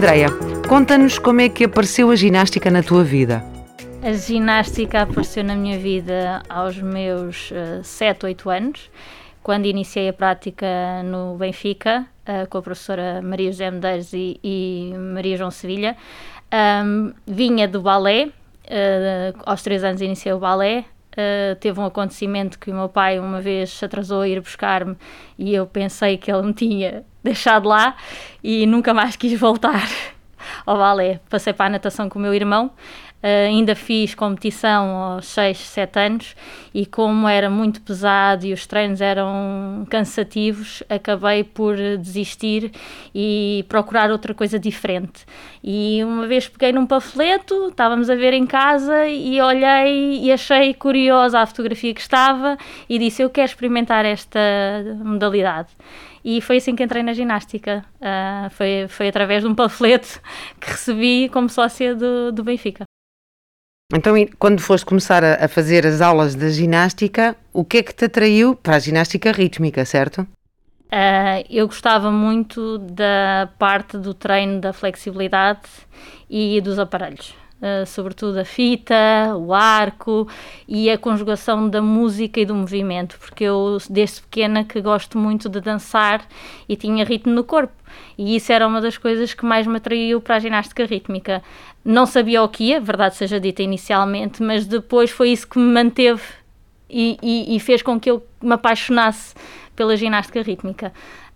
Andreia, conta-nos como é que apareceu a ginástica na tua vida. A ginástica apareceu na minha vida aos meus uh, 7, 8 anos, quando iniciei a prática no Benfica, uh, com a professora Maria José Medeiros e, e Maria João Sevilha. Um, vinha do balé, uh, aos 3 anos iniciei o balé, Uh, teve um acontecimento que o meu pai uma vez se atrasou a ir buscar-me e eu pensei que ele me tinha deixado lá e nunca mais quis voltar ao balé. Passei para a natação com o meu irmão Uh, ainda fiz competição aos 6, 7 anos e como era muito pesado e os treinos eram cansativos, acabei por desistir e procurar outra coisa diferente. E uma vez peguei num panfleto, estávamos a ver em casa e olhei e achei curiosa a fotografia que estava e disse: Eu quero experimentar esta modalidade e foi assim que entrei na ginástica. Uh, foi, foi através de um panfleto que recebi como sócia do, do Benfica. Então, quando foste começar a, fazer as aulas de ginástica, o que é que te atraiu para a ginástica rítmica, certo? Uh, eu gostava muito da parte do treino da flexibilidade e dos aparelhos. Uh, sobretudo a fita, o arco e a conjugação da música e do movimento, porque eu desde pequena que gosto muito de dançar e tinha ritmo no corpo. E isso era uma das coisas que mais me atraiu para a ginástica rítmica. Não sabia o que ia, verdade seja dita inicialmente, mas depois foi isso que me manteve e, e, e fez com que eu me apaixonasse pela ginástica rítmica.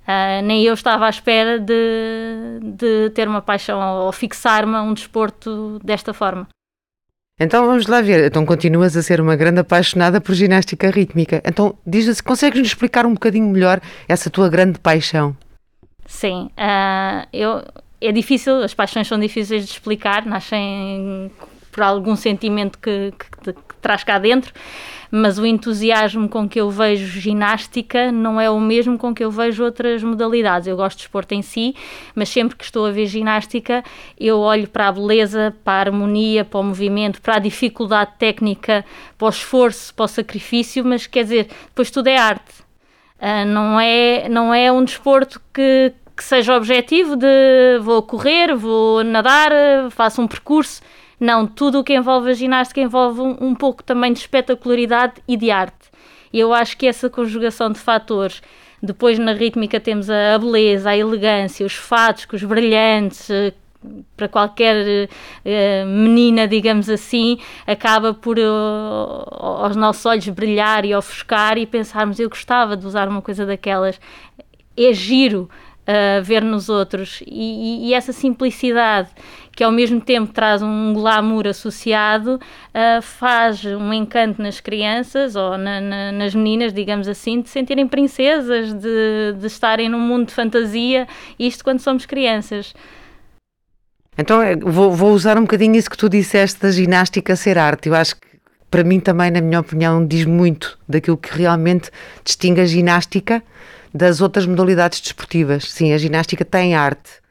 Uh, nem eu estava à espera de, de ter uma paixão ou, fixar-me a um desporto desta forma. Então vamos lá ver. Então continuas a ser uma grande apaixonada por ginástica rítmica. Então diz-nos, consegues-nos explicar um bocadinho melhor essa tua grande paixão? Sim, uh, eu, é difícil, as paixões são difíceis de explicar, nascem por algum sentimento que, que, que, traz cá dentro, mas o entusiasmo com que eu vejo ginástica não é o mesmo com que eu vejo outras modalidades. Eu gosto de esporte em si, mas sempre que estou a ver ginástica, eu olho para a beleza, para a harmonia, para o movimento, para a dificuldade técnica, para o esforço, para o sacrifício, mas quer dizer, depois tudo é arte. Uh, não, é, não é um desporto que, que seja objetivo de vou correr, vou nadar, faço um percurso não, tudo o que envolve a ginástica envolve um, um pouco também de espetacularidade e de arte. E eu acho que essa conjugação de fatores depois na rítmica temos a, beleza, a elegância, os fatos, os brilhantes, eh, para qualquer uh, menina, digamos assim, acaba por uh, aos nossos olhos brilhar e ofuscar e pensarmos eu gostava de usar uma coisa daquelas. É giro ver nos outros e, e, e essa simplicidade que ao mesmo tempo traz um glamour associado, uh, faz um encanto nas crianças ou na, na, nas meninas, digamos assim, de sentirem princesas, de, de estarem num mundo de fantasia, isto quando somos crianças. Então eh, vou, vou usar um bocadinho isso que tu disseste da ginástica ser arte. Eu acho que para mim também, na minha opinião, diz muito daquilo que realmente distingue a ginástica das outras modalidades desportivas. Sim, a ginástica tem arte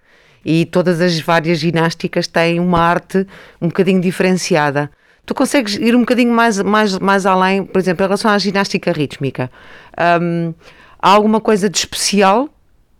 e todas as várias ginásticas têm uma arte um bocadinho diferenciada. Tu consegues ir um bocadinho mais, mais, mais além, por exemplo, em relação à ginástica rítmica. Um, há alguma coisa de especial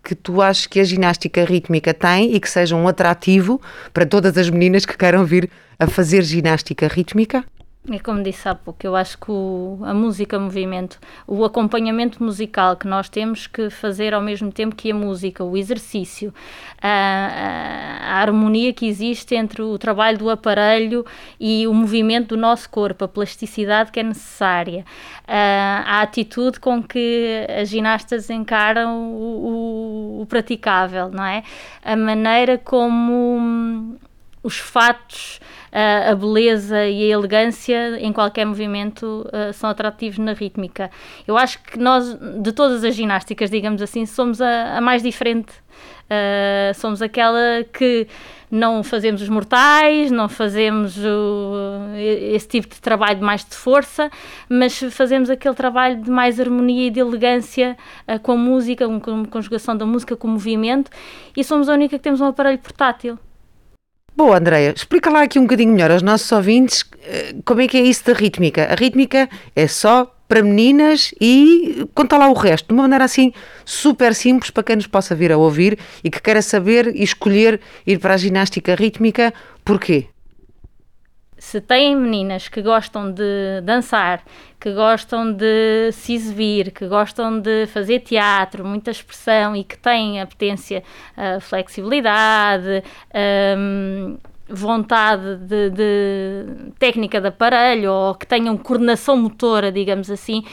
que tu achas que a ginástica rítmica tem e que seja um atrativo para todas as meninas que queiram vir a fazer ginástica rítmica? É como disse há pouco, eu acho que o, a música, movimento, o acompanhamento musical que nós temos que fazer ao mesmo tempo que a música, o exercício, a, a, a harmonia que existe entre o trabalho do aparelho e o movimento do nosso corpo, a plasticidade que é necessária, a, a atitude com que as ginastas encaram o, o, o praticável, não é? A maneira como os fatos, uh, a beleza e a elegância em qualquer movimento uh, são atrativos na rítmica. Eu acho que nós, de todas as ginásticas, digamos assim, somos a, a mais diferente. Uh, somos aquela que não fazemos os mortais, não fazemos o, esse tipo de trabalho mais de força, mas fazemos aquele trabalho de mais harmonia e de elegância uh, com a música, com a conjugação da música com o movimento, e somos a única que temos um aparelho portátil. Boa, Andreia, explica lá aqui um bocadinho melhor aos nossos ouvintes eh, como é que é isso da rítmica. A rítmica é só para meninas e conta lá o resto, de uma maneira assim super simples para quem nos possa vir a ouvir e que queira saber e escolher ir para a ginástica rítmica, porquê? Se têm meninas que gostam de dançar, que gostam de se exibir, que gostam de fazer teatro, muita expressão e que têm a potência, a flexibilidade, um, vontade de, de, técnica de aparelho ou que tenham coordenação motora, digamos assim,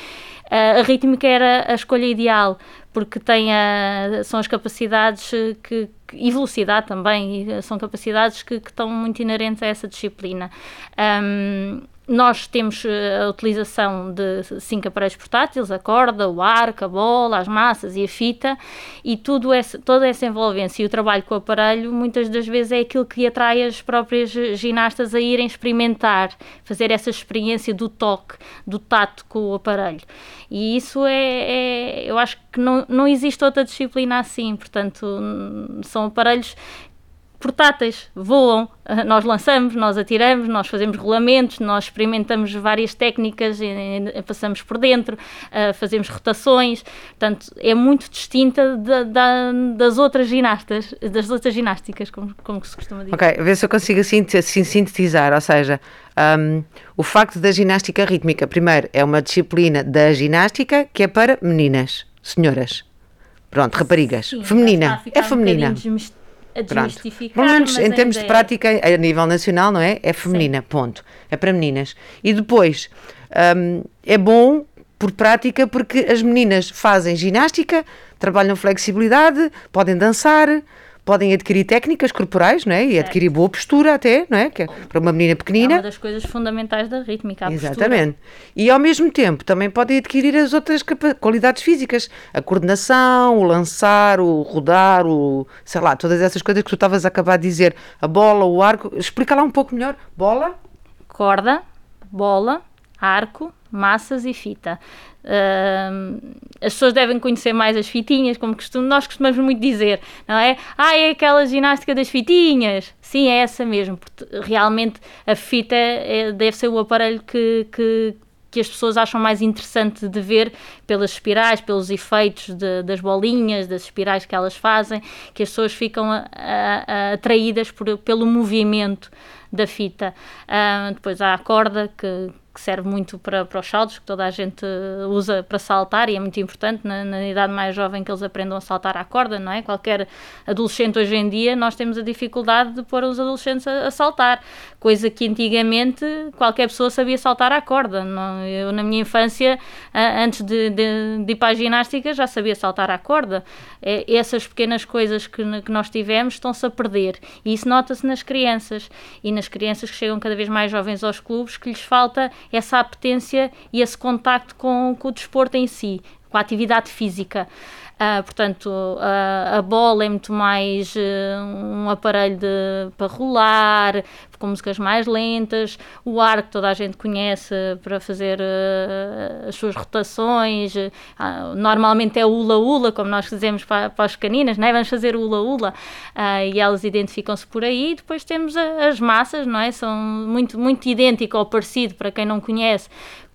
a rítmica era a escolha ideal, porque tem a, são as capacidades que, e velocidade também, são capacidades que, que, estão muito inerentes a essa disciplina. Um, nós temos eh, a utilização de cinco aparelhos portáteis, a corda, o arco, a bola, as massas e a fita, e tudo essa, toda essa envolvência e o trabalho com o aparelho, muitas das vezes é aquilo que atrai as próprias ginastas a irem experimentar, fazer essa experiência do toque, do tato com o aparelho. E isso é, é eu acho que não, não existe outra disciplina assim, portanto, são aparelhos portáteis, voam, ah, nós lançamos, nós atiramos, nós fazemos rolamentos, nós experimentamos várias técnicas, passamos por dentro, ah, fazemos rotações, portanto é muito distinta da, da, das outras ginastas, das outras ginásticas, como, como se costuma dizer. Ok, ver se eu consigo sintetizar, ou seja, um, o facto da ginástica rítmica, primeiro, é uma disciplina da ginástica que é para meninas, senhoras. Pronto, raparigas. Sim, feminina. É feminina. Um a desmistificar. Pelo menos em termos de prática, a nível nacional, não é? É feminina, Sim. ponto. É para meninas. E depois, um, é bom por prática porque as meninas fazem ginástica, trabalham flexibilidade, podem dançar, podem adquirir técnicas corporais, não é? E adquirir boa postura até, não é? Que é para uma menina pequenina. É uma das coisas fundamentais da rítmica, a Exatamente. Postura. E ao mesmo tempo também podem adquirir as outras qualidades físicas, a coordenação, o lançar, o rodar, o, sei lá, todas essas coisas que tu estavas a acabar de dizer, a bola, o arco, explica lá um pouco melhor. Bola? Corda, bola, arco, massas e fita. Uh, as pessoas devem conhecer mais as fitinhas, como costum, nós costumamos muito dizer, não é? Ah, é aquela ginástica das fitinhas. Sim, é essa mesmo, porque realmente a fita é, deve ser o aparelho que, que, que as pessoas acham mais interessante de ver pelas espirais, pelos efeitos de, das bolinhas, das espirais que elas fazem, que as pessoas ficam a, a, a atraídas por, pelo movimento da fita. Uh, depois há a corda, que, que serve muito para, para os saltos, que toda a gente usa para saltar e é muito importante na, na, idade mais jovem que eles aprendam a saltar à corda, não é? Qualquer adolescente hoje em dia, nós temos a dificuldade de pôr os adolescentes a, a saltar, coisa que antigamente qualquer pessoa sabia saltar à corda. Eu, na minha infância, antes de, de, de ir para a ginástica, já sabia saltar à corda. É, essas pequenas coisas que, que nós tivemos estão-se a perder e isso nota-se nas crianças e nas crianças que chegam cada vez mais jovens aos clubes, que lhes falta essa apetência e esse contacto com, com o desporto em si, com a atividade física. Uh, portanto, uh, a bola é muito mais uh, um aparelho de, para rolar, com músicas mais lentas, o arco toda a gente conhece para fazer as suas rotações, normalmente é ula-ula, como nós dizemos para, para as caninas, não é? vamos fazer ula-ula, e elas identificam-se por aí, depois temos as massas, não é? são muito, muito idêntico ou parecido, para quem não conhece,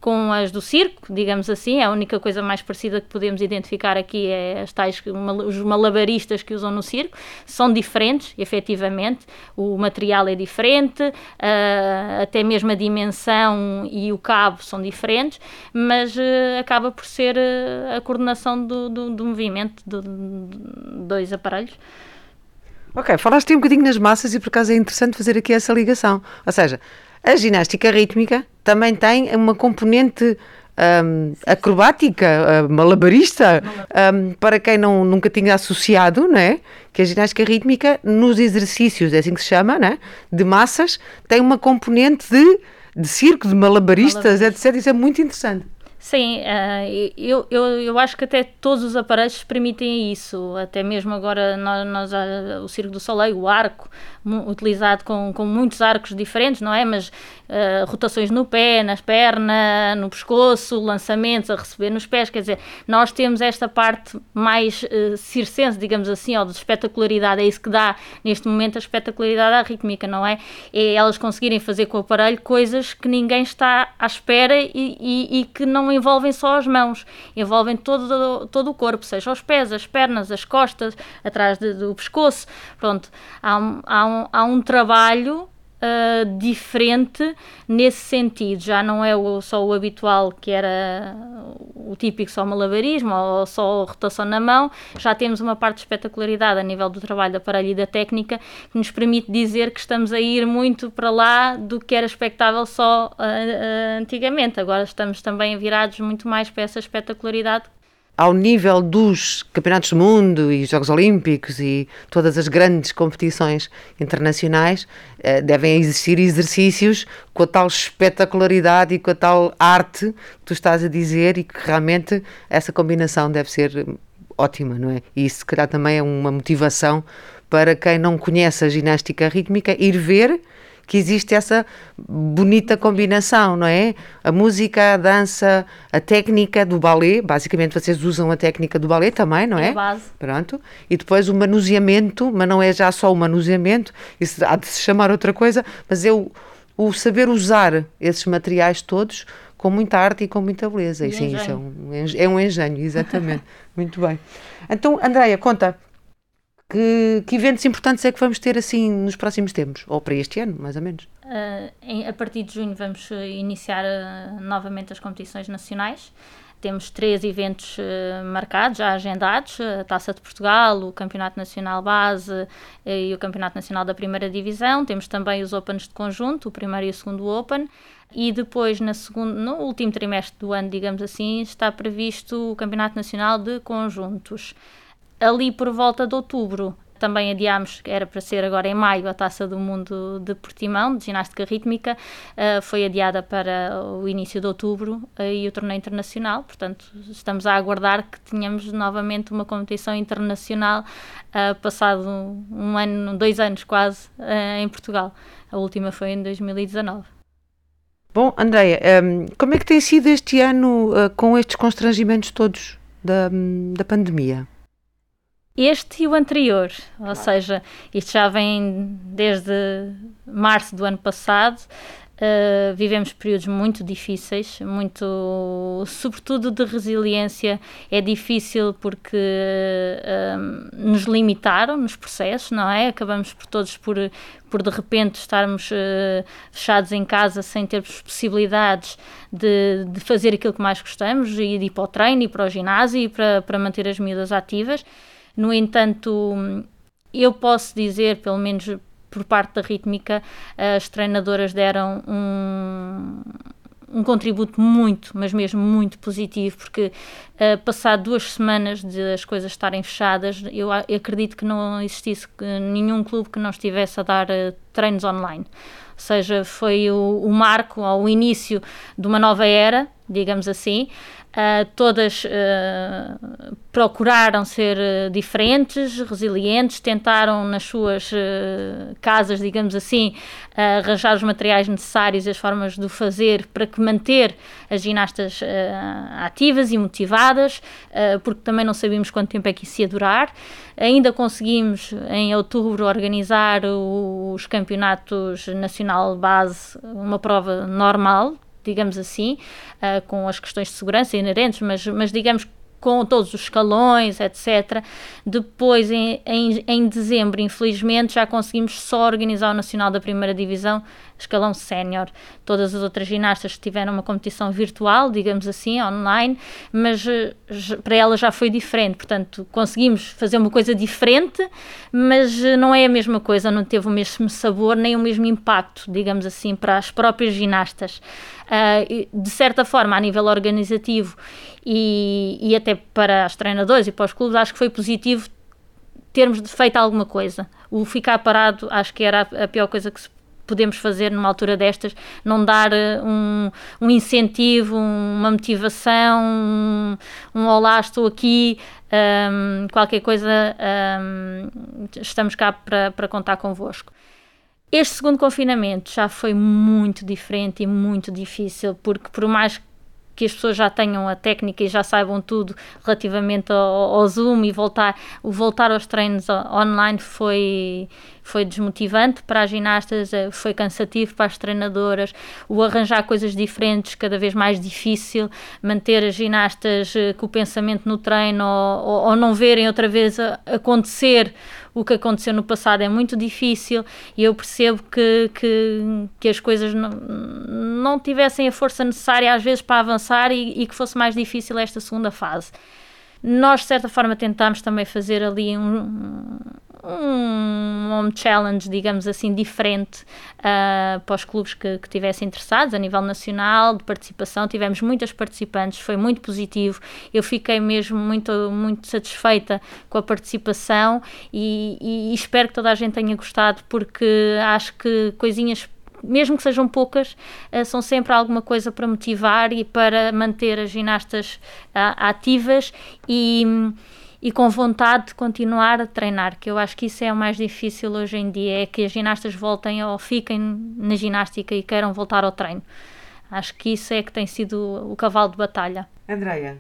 com as do circo, digamos assim, a única coisa mais parecida que podemos identificar aqui é as tais, os malabaristas que usam no circo, são diferentes, efetivamente, o material é diferente, uh, até mesmo a dimensão e o cabo são diferentes, mas uh, acaba por ser uh, a coordenação do, do, do movimento de, dois aparelhos. Ok, falaste um bocadinho nas massas e por acaso é interessante fazer aqui essa ligação. Ou seja, a ginástica rítmica também tem uma componente um, acrobática, uh, malabarista, um, para quem não, nunca tinha associado, não é? que a ginástica rítmica, nos exercícios, é assim que se chama, né? de massas, tem uma componente de, de circo, de malabaristas, Malabarista. etc. Isso é muito interessante. Sim, uh, eu, eu, eu acho que até todos os aparelhos permitem isso, até mesmo agora nós, nós uh, o Circo do Soleil, o arco, utilizado com, com muitos arcos diferentes, não é? Mas uh, rotações no pé, nas pernas, no pescoço, lançamentos a receber nos pés, quer dizer, nós temos esta parte mais uh, circense, digamos assim, ou de espetacularidade, é isso que dá neste momento a espetacularidade à rítmica, não é? É elas conseguirem fazer com o aparelho coisas que ninguém está à espera e, e, e que não envolvem só as mãos, envolvem todo, todo o corpo, seja os pés, as pernas, as costas, atrás de, do pescoço. Pronto, há há um, há um trabalho Uh, diferente nesse sentido. Já não é o, só o habitual, que era o típico só malabarismo ou só rotação na mão, já temos uma parte de espetacularidade a nível do trabalho da aparelho e da técnica que nos permite dizer que estamos a ir muito para lá do que era expectável só uh, uh, antigamente. Agora estamos também virados muito mais para essa espetacularidade ao nível dos campeonatos do mundo e Jogos Olímpicos e todas as grandes competições internacionais, eh, devem existir exercícios com a tal espetacularidade e com a tal arte que tu estás a dizer e que realmente essa combinação deve ser ótima, não é? E isso, se calhar, também é uma motivação para quem não conhece a ginástica rítmica ir ver que existe essa bonita combinação, não é? A música, a dança, a técnica do balé, basicamente vocês usam a técnica do balé também, não é? é base. Pronto. E depois o manuseamento, mas não é já só o manuseamento, isso há de se chamar outra coisa, mas é o, o saber usar esses materiais todos com muita arte e com muita beleza. E, sim, engenho. isso é um, é um engenho, exatamente. Muito bem. Então, Andréia, conta, que, que, eventos importantes é que vamos ter assim nos próximos tempos? Ou para este ano, mais ou menos? Uh, em, a partir de junho vamos uh, iniciar uh, novamente as competições nacionais. Temos três eventos marcados, já agendados: a Taça de Portugal, o Campeonato Nacional Base e o Campeonato Nacional da Primeira Divisão. Temos também os Opens de conjunto, o primeiro e o segundo Open. E depois, na no último trimestre do ano, digamos assim, está previsto o Campeonato Nacional de Conjuntos ali por volta de outubro. Também adiámos, era para ser agora em maio, a Taça do Mundo de Portimão, de ginástica rítmica, uh, foi adiada para o início de outubro uh, e o torneio internacional. Portanto, estamos a aguardar que tenhamos novamente uma competição internacional, uh, passado um ano, dois anos quase, em Portugal. A última foi em 2019. Bom, Andréia, um, como é que tem sido este ano com estes constrangimentos todos da, da pandemia? Este e o anterior, ou seja, isto já vem desde março do ano passado. Uh, vivemos períodos muito difíceis, muito, sobretudo de resiliência. É difícil porque uh, nos limitaram nos processos, não é? Acabamos por todos por, por de repente estarmos uh, fechados em casa sem ter possibilidades de, de fazer aquilo que mais gostamos e de ir para o treino e para o ginásio e para, para manter as miúdas ativas. No entanto, eu posso dizer, pelo menos por parte da rítmica, as treinadoras deram um, um contributo muito, mas mesmo muito positivo, porque uh, passado duas semanas de as coisas estarem fechadas, eu, eu acredito que não existisse nenhum clube que não estivesse a dar uh, treinos online. Ou seja, foi o, o marco, ou o início de uma nova era, digamos assim, Uh, todas uh, procuraram ser uh, diferentes, resilientes, tentaram nas suas casas, digamos assim, arranjar os materiais necessários e as formas de o fazer para que manter as ginastas ativas e motivadas, porque também não sabíamos quanto tempo é que isso ia durar. Ainda conseguimos, em outubro, organizar os campeonatos nacional base, uma prova normal, digamos assim, uh, com as questões de segurança inerentes, mas, mas digamos com todos os escalões, etc. Depois, em, em, em, dezembro, infelizmente, já conseguimos só organizar o Nacional da Primeira Divisão, escalão sénior. Todas as outras ginastas tiveram uma competição virtual, digamos assim, online, mas eh, para elas já foi diferente. Portanto, conseguimos fazer uma coisa diferente, mas eh, não é a mesma coisa, não teve o mesmo sabor, nem o mesmo impacto, digamos assim, para as próprias ginastas. Uh, de certa forma, a nível organizativo e, e até para os treinadores e para os clubes, acho que foi positivo termos feito alguma coisa. O ficar parado acho que era a pior coisa que podemos fazer numa altura destas, não dar eh, um, um incentivo, uma motivação, um, um olá, estou aqui, um, qualquer coisa, um, estamos cá para, para contar convosco. Este segundo confinamento já foi muito diferente e muito difícil, porque por mais que as pessoas já tenham a técnica e já saibam tudo relativamente ao, ao Zoom e voltar, o voltar aos treinos online foi, foi desmotivante para as ginastas, eh, foi cansativo para as treinadoras, o arranjar coisas diferentes cada vez mais difícil, manter as ginastas eh, com o pensamento no treino ou, ou não verem outra vez acontecer o que aconteceu no passado é muito difícil e eu percebo que, que, que as coisas não, não tivessem a força necessária às vezes para avançar e, e que fosse mais difícil esta segunda fase. Nós, de certa forma, tentámos também fazer ali um, um home challenge, digamos assim, diferente uh, para os clubes que, que tivessem interessados a nível nacional de participação. Tivemos muitas participantes, foi muito positivo. Eu fiquei mesmo muito, muito satisfeita com a participação e, e espero que toda a gente tenha gostado, porque acho que coisinhas mesmo que sejam poucas, uh, são sempre alguma coisa para motivar e para manter as ginastas uh, ativas e e com vontade de continuar a treinar, que eu acho que isso é o mais difícil hoje em dia, é que as ginastas voltem ou fiquem na ginástica e queiram voltar ao treino. Acho que isso é que tem sido o cavalo de batalha. Andreia,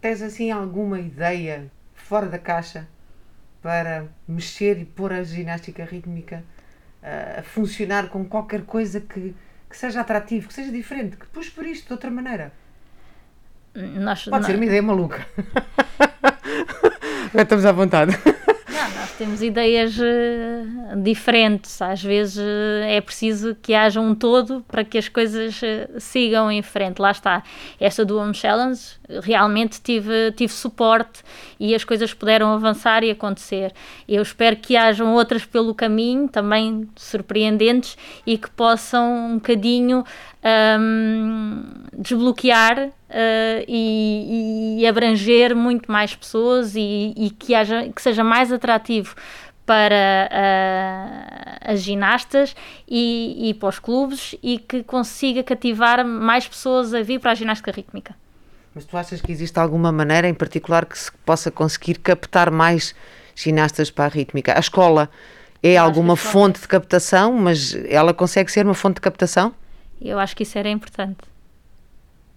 tens assim alguma ideia fora da caixa para mexer e pôr a ginástica rítmica uh, a funcionar com qualquer coisa que, que seja atrativo, que seja diferente, que puxe por isto de outra maneira? Nós, Pode não... ser uma ideia maluca. Estamos à vontade. Não, nós temos ideias uh, diferentes. Às vezes uh, é preciso que haja um todo para que as coisas uh, sigam em frente. Lá está. Esta do Home Challenge realmente tive, tive suporte e as coisas puderam avançar e acontecer. Eu espero que hajam outras pelo caminho, também surpreendentes, e que possam um bocadinho um, desbloquear uh, e, e, abranger muito mais pessoas e, e, que, haja, que seja mais atrativo para uh, as ginastas e, e para os clubes e que consiga cativar mais pessoas a vir para a ginástica rítmica. Mas tu achas que existe alguma maneira em particular que se possa conseguir captar mais ginastas para a rítmica? A escola é Eu alguma fonte de captação, mas ela consegue ser uma fonte de captação? Eu acho que isso era importante.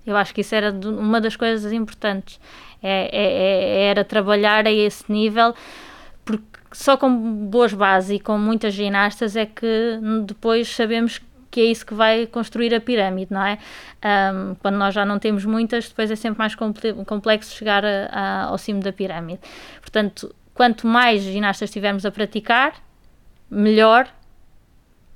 Eu acho que isso era uma das coisas importantes. É, é, é, era trabalhar a esse nível, porque só com boas bases e com muitas ginastas é que depois sabemos que é isso que vai construir a pirâmide, não é? Um, quando nós já não temos muitas, depois é sempre mais complexo chegar a, a, ao cimo da pirâmide. Portanto, quanto mais ginastas estivermos a praticar, melhor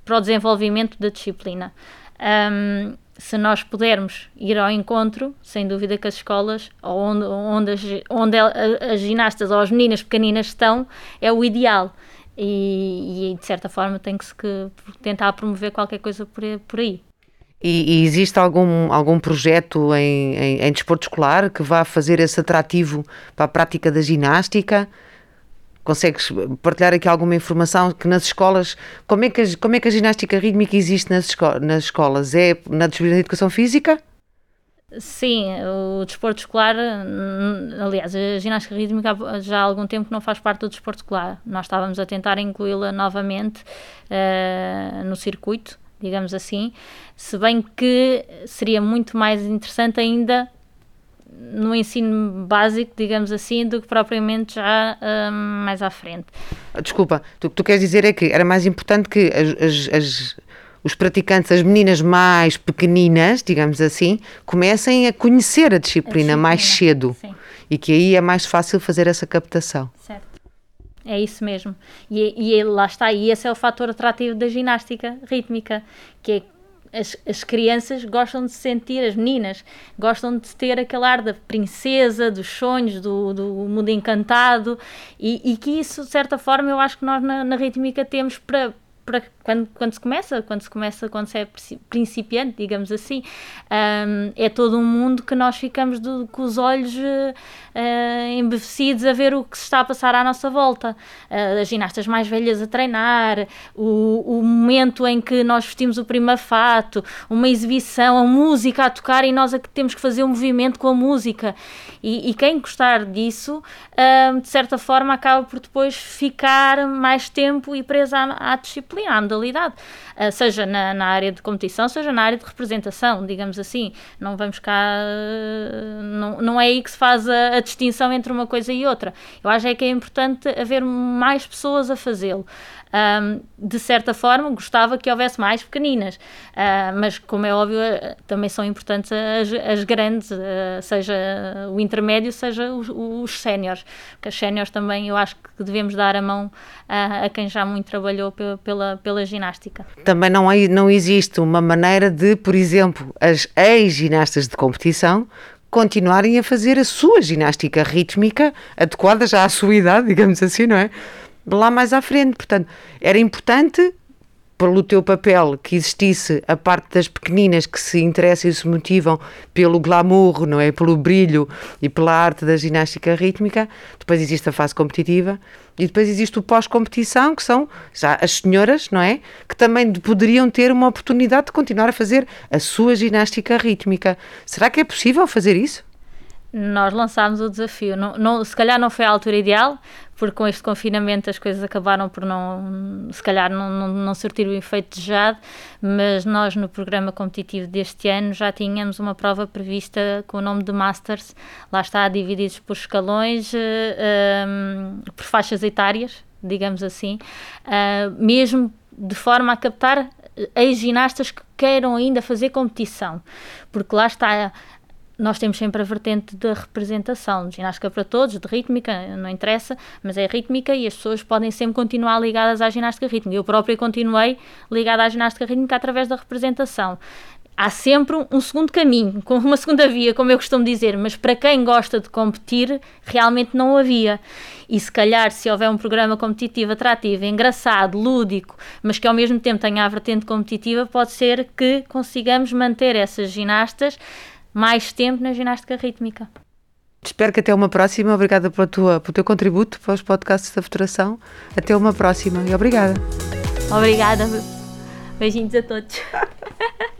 para o desenvolvimento da disciplina. Um, se nós pudermos ir ao encontro, sem dúvida que as escolas, onde, onde, as, onde as ginastas ou as meninas pequeninas estão, é o ideal. E, e de certa forma tem que se tentar promover qualquer coisa por, por aí. E, e, existe algum, algum projeto em, em, em desporto escolar que vá fazer esse atrativo para a prática da ginástica? Consegues partilhar aqui alguma informação que nas escolas, como é que a, como é que a ginástica rítmica existe nas, esco nas escolas? É na disciplina de educação física? Sim, o desporto escolar, aliás, a ginástica rítmica já há algum tempo não faz parte do desporto escolar. Nós estávamos a tentar incluí-la novamente uh, no circuito, digamos assim, se bem que seria muito mais interessante ainda no ensino básico, digamos assim, do que propriamente já um, mais à frente. Desculpa, o que tu queres dizer é que era mais importante que as, as, as, os praticantes, as meninas mais pequeninas, digamos assim, comecem a conhecer a disciplina, a disciplina mais cedo. Sim. E que aí é mais fácil fazer essa captação. Certo. É isso mesmo. E, e lá está, e esse é o fator atrativo da ginástica rítmica, que é as, as crianças gostam de se sentir, as meninas gostam de ter aquele ar da princesa, dos sonhos, do, do mundo encantado, e, e que isso, de certa forma, eu acho que nós na, na rítmica temos para para quando, quando se começa, quando se começa, quando se é principiante, digamos assim, um, é todo um mundo que nós ficamos do, com os olhos uh, embevecidos a ver o que se está a passar à nossa volta. Uh, as ginastas mais velhas a treinar, o, o momento em que nós vestimos o primeiro fato, uma exibição, a música a tocar e nós a que temos que fazer um movimento com a música. E, e quem gostar disso, uh, de certa forma, acaba por depois ficar mais tempo e presa à, à disciplina, à modalidade, uh, seja na, na, área de competição, seja na área de representação, digamos assim. Não vamos cá. Uh, não, não é aí que se faz a, a, distinção entre uma coisa e outra. Eu acho é que é importante haver mais pessoas a fazê-lo. Um, de certa forma, gostava que houvesse mais pequeninas, uh, mas como é óbvio, uh, também são importantes as, as grandes, uh, seja o intermédio, seja os, os séniores, porque as séniores também eu acho que devemos dar a mão a quem já muito trabalhou pela, pela ginástica. Também não, é, não existe uma maneira de, por exemplo, as ex-ginastas de competição continuarem a fazer a sua ginástica rítmica adequada já à sua idade, digamos assim, não é? Lá mais à frente. Portanto, era importante pelo teu papel que existisse a parte das pequeninas que se interessam e se motivam pelo glamour, não é? Pelo brilho e pela arte da ginástica rítmica. Depois existe a fase competitiva e depois existe o pós-competição, que são já as senhoras, não é? Que também poderiam ter uma oportunidade de continuar a fazer a sua ginástica rítmica. Será que é possível fazer isso? Nós lançámos o desafio. Não, não, se calhar não foi a altura ideal, porque com este confinamento as coisas acabaram por não, se calhar, não, não, não surtir o efeito desejado, mas nós no programa competitivo deste ano já tínhamos uma prova prevista com o nome de Masters, lá está, divididos por escalões, uh, eh, um, ehm, por faixas etárias, digamos assim, uh, mesmo de forma a captar ex-ginastas que queiram ainda fazer competição, porque lá está nós temos sempre a vertente da representação, de ginástica para todos, de rítmica, não interessa, mas é rítmica e as pessoas podem sempre continuar ligadas à ginástica rítmica. Eu própria continuei ligada à ginástica rítmica através da representação. Há sempre um segundo caminho, uma segunda via, como eu costumo dizer, mas para quem gosta de competir, realmente não havia. E se calhar, se houver um programa competitivo atrativo, engraçado, lúdico, mas que ao mesmo tempo tenha a vertente competitiva, pode ser que consigamos manter essas ginastas mais tempo na ginástica rítmica. Espero que até uma próxima. Obrigada pela tua, pelo teu contributo para os podcasts da Federação. Até uma próxima e obrigada. Obrigada. Beijinhos a todos.